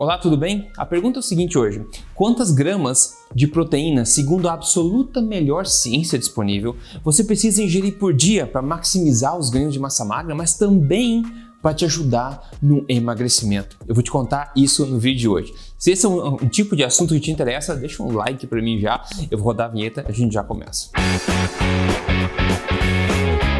Olá, tudo bem? A pergunta é o seguinte hoje: quantas gramas de proteína, segundo a absoluta melhor ciência disponível, você precisa ingerir por dia para maximizar os ganhos de massa magra, mas também para te ajudar no emagrecimento? Eu vou te contar isso no vídeo de hoje. Se esse é um, um tipo de assunto que te interessa, deixa um like para mim já. Eu vou rodar a vinheta, a gente já começa. Música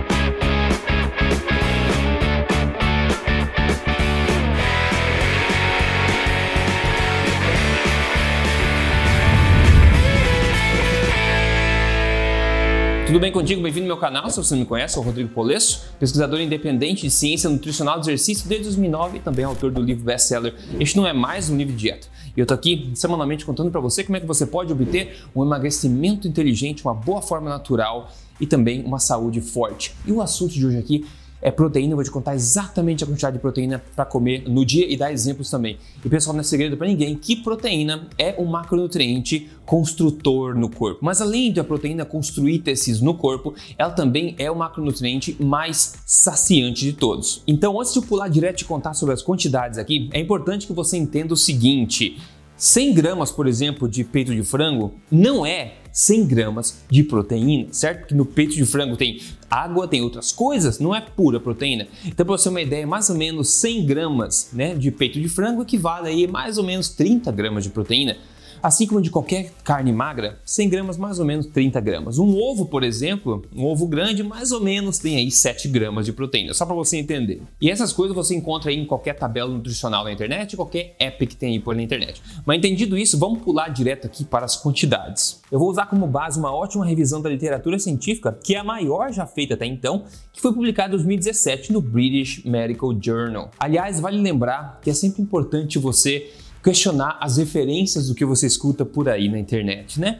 Tudo bem contigo? Bem-vindo ao meu canal. Se você não me conhece, sou o Rodrigo Polesso, pesquisador independente de ciência nutricional do exercício desde 2009 e também autor do livro best-seller Este Não É Mais Um Livro de Dieta. E eu tô aqui semanalmente contando para você como é que você pode obter um emagrecimento inteligente, uma boa forma natural e também uma saúde forte. E o assunto de hoje aqui é proteína, eu vou te contar exatamente a quantidade de proteína para comer no dia e dar exemplos também. E pessoal, não é segredo para ninguém que proteína é um macronutriente construtor no corpo. Mas além de a proteína construir tecidos no corpo, ela também é o macronutriente mais saciante de todos. Então, antes de eu pular direto e contar sobre as quantidades aqui, é importante que você entenda o seguinte: 100 gramas, por exemplo, de peito de frango não é 100 gramas de proteína, certo? Porque no peito de frango tem água, tem outras coisas, não é pura proteína. Então, para você ter uma ideia, mais ou menos 100 gramas né, de peito de frango equivale aí mais ou menos 30 gramas de proteína. Assim como de qualquer carne magra, 100 gramas mais ou menos 30 gramas. Um ovo, por exemplo, um ovo grande mais ou menos tem aí 7 gramas de proteína, só para você entender. E essas coisas você encontra aí em qualquer tabela nutricional na internet, qualquer app que tem aí por na internet. Mas entendido isso, vamos pular direto aqui para as quantidades. Eu vou usar como base uma ótima revisão da literatura científica, que é a maior já feita até então, que foi publicada em 2017 no British Medical Journal. Aliás, vale lembrar que é sempre importante você questionar as referências do que você escuta por aí na internet, né?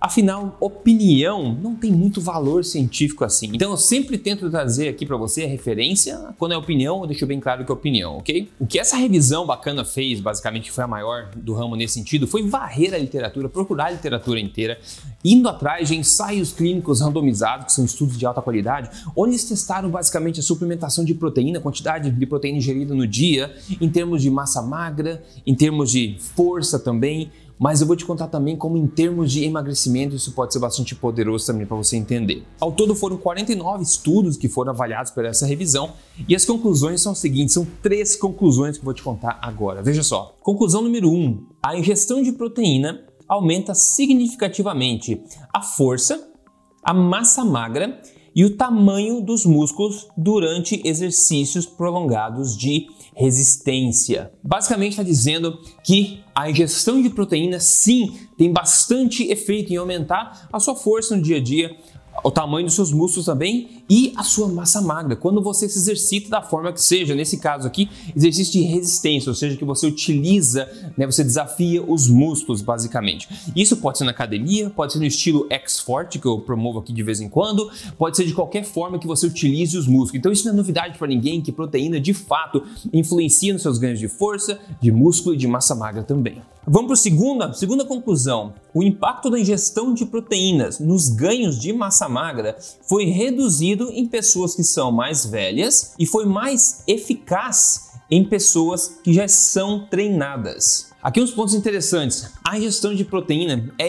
Afinal, opinião não tem muito valor científico assim. Então eu sempre tento trazer aqui para você a referência. Quando é opinião, eu deixo bem claro que é opinião, ok? O que essa revisão bacana fez, basicamente foi a maior do ramo nesse sentido, foi varrer a literatura, procurar a literatura inteira, indo atrás de ensaios clínicos randomizados, que são estudos de alta qualidade, onde eles testaram basicamente a suplementação de proteína, a quantidade de proteína ingerida no dia, em termos de massa magra, em termos de força também mas eu vou te contar também como em termos de emagrecimento isso pode ser bastante poderoso também para você entender. Ao todo foram 49 estudos que foram avaliados por essa revisão e as conclusões são as seguintes, são três conclusões que eu vou te contar agora. Veja só. Conclusão número 1, um, a ingestão de proteína aumenta significativamente a força, a massa magra e o tamanho dos músculos durante exercícios prolongados de resistência. Basicamente está dizendo que a ingestão de proteína sim tem bastante efeito em aumentar a sua força no dia a dia, o tamanho dos seus músculos também e a sua massa magra. Quando você se exercita da forma que seja, nesse caso aqui, exercício de resistência, ou seja, que você utiliza, né, você desafia os músculos basicamente. Isso pode ser na academia, pode ser no estilo X-Forte que eu promovo aqui de vez em quando, pode ser de qualquer forma que você utilize os músculos. Então isso não é novidade para ninguém que proteína de fato influencia nos seus ganhos de força, de músculo e de massa magra também. Vamos para a segunda, segunda conclusão. O impacto da ingestão de proteínas nos ganhos de massa magra foi reduzido em pessoas que são mais velhas e foi mais eficaz em pessoas que já são treinadas. Aqui uns pontos interessantes. A ingestão de proteína é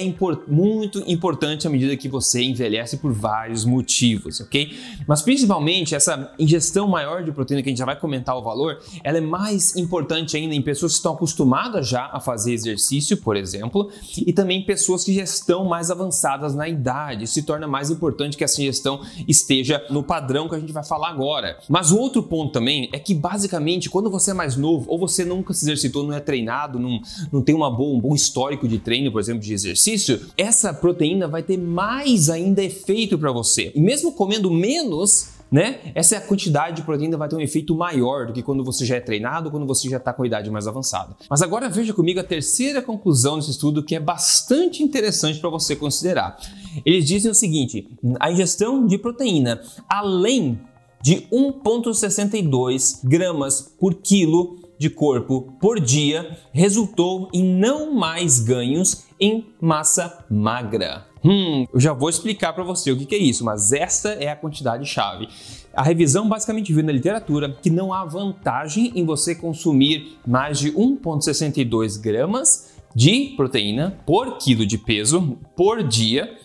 muito importante à medida que você envelhece por vários motivos, ok? Mas principalmente essa ingestão maior de proteína, que a gente já vai comentar o valor, ela é mais importante ainda em pessoas que estão acostumadas já a fazer exercício, por exemplo, e também pessoas que já estão mais avançadas na idade. Se torna mais importante que essa ingestão esteja no padrão que a gente vai falar agora. Mas o outro ponto também é que basicamente quando você é mais novo ou você nunca se exercitou, não é treinado, não, não tem uma boa, um bom histórico de treino, por exemplo, de exercício, essa proteína vai ter mais ainda efeito para você. E mesmo comendo menos, né? Essa é quantidade de proteína vai ter um efeito maior do que quando você já é treinado, quando você já está com a idade mais avançada. Mas agora veja comigo a terceira conclusão desse estudo que é bastante interessante para você considerar. Eles dizem o seguinte: a ingestão de proteína, além de 1,62 gramas por quilo de corpo por dia resultou em não mais ganhos em massa magra. Hum, eu já vou explicar para você o que, é isso, mas esta é a quantidade chave. A revisão basicamente viu na literatura que não há vantagem em você consumir mais de 1,62 gramas de proteína por quilo de peso por dia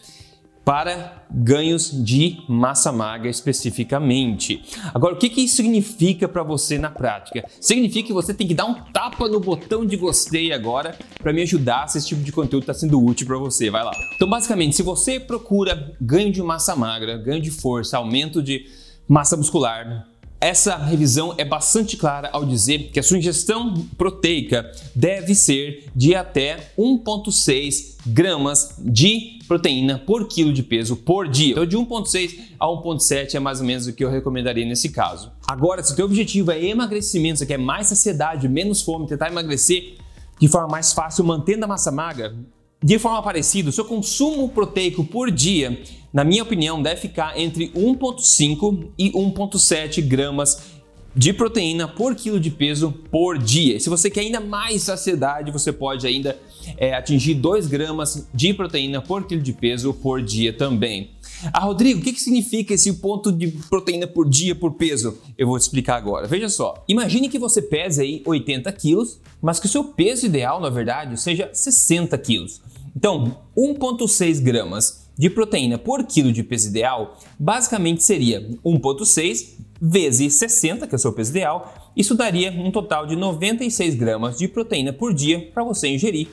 para ganhos de massa magra especificamente. Agora, o que, que isso significa para você na prática? Significa que você tem que dar um tapa no botão de gostei agora para me ajudar se esse tipo de conteúdo está sendo útil para você. Vai lá. Então, basicamente, se você procura ganho de massa magra, ganho de força, aumento de massa muscular, essa revisão é bastante clara ao dizer que a sua ingestão proteica deve ser de até 1,6 gramas de proteína por quilo de peso por dia. Então, de 1,6 a 1,7 é mais ou menos o que eu recomendaria nesse caso. Agora, se o teu objetivo é emagrecimento, você quer mais saciedade, menos fome, tentar emagrecer de forma mais fácil, mantendo a massa magra, de forma parecida, o seu consumo proteico por dia, na minha opinião, deve ficar entre 1,5 e 1,7 gramas de proteína por quilo de peso por dia. Se você quer ainda mais saciedade, você pode ainda é, atingir 2 gramas de proteína por quilo de peso por dia também. Ah, Rodrigo, o que, que significa esse ponto de proteína por dia por peso? Eu vou te explicar agora. Veja só, imagine que você pese aí 80 quilos, mas que o seu peso ideal, na verdade, seja 60 quilos. Então, 1,6 gramas de proteína por quilo de peso ideal basicamente seria 1,6 vezes 60, que é o seu peso ideal, isso daria um total de 96 gramas de proteína por dia para você ingerir,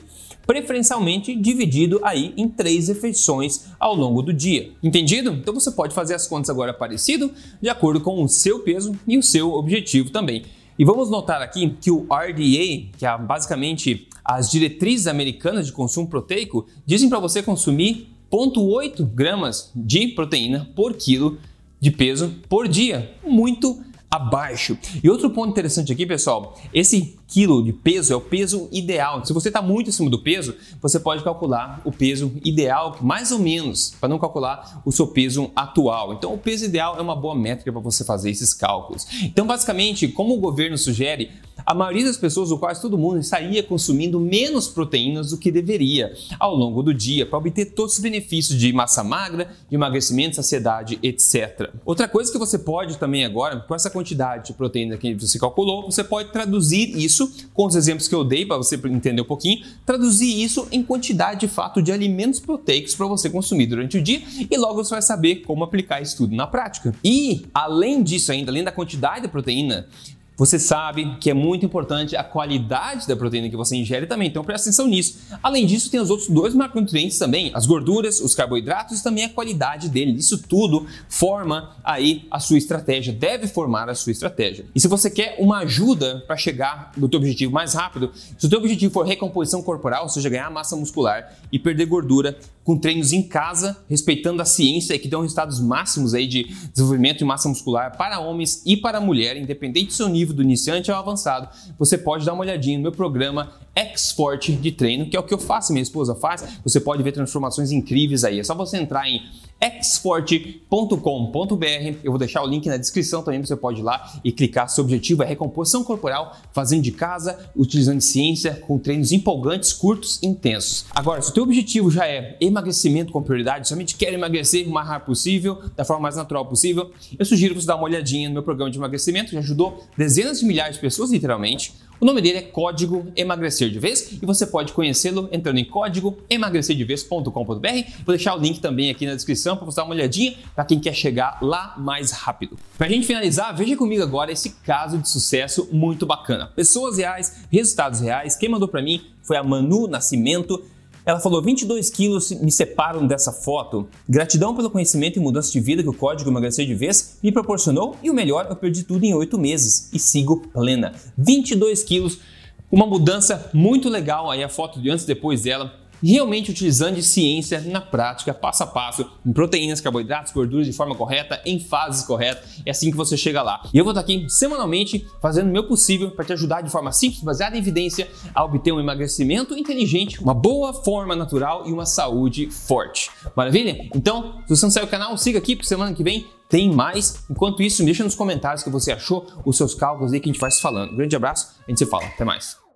preferencialmente dividido aí em três refeições ao longo do dia. Entendido? Então você pode fazer as contas agora parecido, de acordo com o seu peso e o seu objetivo também. E vamos notar aqui que o RDA, que é basicamente as diretrizes americanas de consumo proteico, dizem para você consumir 0,8 gramas de proteína por quilo de peso por dia. Muito abaixo. E outro ponto interessante aqui, pessoal, esse quilo de peso é o peso ideal. Se você está muito acima do peso, você pode calcular o peso ideal, mais ou menos, para não calcular o seu peso atual. Então, o peso ideal é uma boa métrica para você fazer esses cálculos. Então, basicamente, como o governo sugere, a maioria das pessoas, ou quase todo mundo, estaria consumindo menos proteínas do que deveria ao longo do dia para obter todos os benefícios de massa magra, de emagrecimento, saciedade, etc. Outra coisa que você pode também agora, com essa quantidade de proteína que você calculou, você pode traduzir isso com os exemplos que eu dei para você entender um pouquinho, traduzir isso em quantidade de fato de alimentos proteicos para você consumir durante o dia e logo você vai saber como aplicar isso tudo na prática. E além disso ainda, além da quantidade de proteína, você sabe que é muito importante a qualidade da proteína que você ingere também, então presta atenção nisso. Além disso, tem os outros dois macronutrientes também, as gorduras, os carboidratos e também a qualidade dele. Isso tudo forma aí a sua estratégia, deve formar a sua estratégia. E se você quer uma ajuda para chegar no teu objetivo mais rápido, se o teu objetivo for recomposição corporal, ou seja, ganhar massa muscular e perder gordura, com treinos em casa, respeitando a ciência que dão resultados máximos aí de desenvolvimento de massa muscular para homens e para mulher, independente do seu nível do iniciante ao avançado, você pode dar uma olhadinha no meu programa X-Forte de treino, que é o que eu faço, minha esposa faz. Você pode ver transformações incríveis aí. É só você entrar em xforte.com.br. Eu vou deixar o link na descrição também, você pode ir lá e clicar. Seu objetivo é recomposição corporal, fazendo de casa, utilizando ciência, com treinos empolgantes, curtos e intensos. Agora, se o teu objetivo já é emagrecimento com prioridade, somente quer emagrecer o mais rápido possível, da forma mais natural possível, eu sugiro você dar uma olhadinha no meu programa de emagrecimento, já ajudou dezenas de milhares de pessoas, literalmente. O nome dele é Código Emagrecer de Vez e você pode conhecê-lo entrando em código emagrecerdevez.com.br. Vou deixar o link também aqui na descrição para você dar uma olhadinha para quem quer chegar lá mais rápido. Para a gente finalizar, veja comigo agora esse caso de sucesso muito bacana. Pessoas reais, resultados reais. Quem mandou para mim foi a Manu Nascimento. Ela falou: 22 quilos me separam dessa foto. Gratidão pelo conhecimento e mudança de vida que o código emagrecer de vez me proporcionou e o melhor, eu perdi tudo em 8 meses e sigo plena. 22 quilos, uma mudança muito legal aí a foto de antes e depois dela realmente utilizando de ciência na prática, passo a passo, em proteínas, carboidratos, gorduras de forma correta, em fases corretas. É assim que você chega lá. E eu vou estar aqui semanalmente fazendo o meu possível para te ajudar de forma simples, baseada em evidência, a obter um emagrecimento inteligente, uma boa forma natural e uma saúde forte. Maravilha? Então, se você não saiu do canal, siga aqui, porque semana que vem tem mais. Enquanto isso, deixa nos comentários o que você achou, os seus cálculos aí que a gente vai se falando. Grande abraço, a gente se fala. Até mais.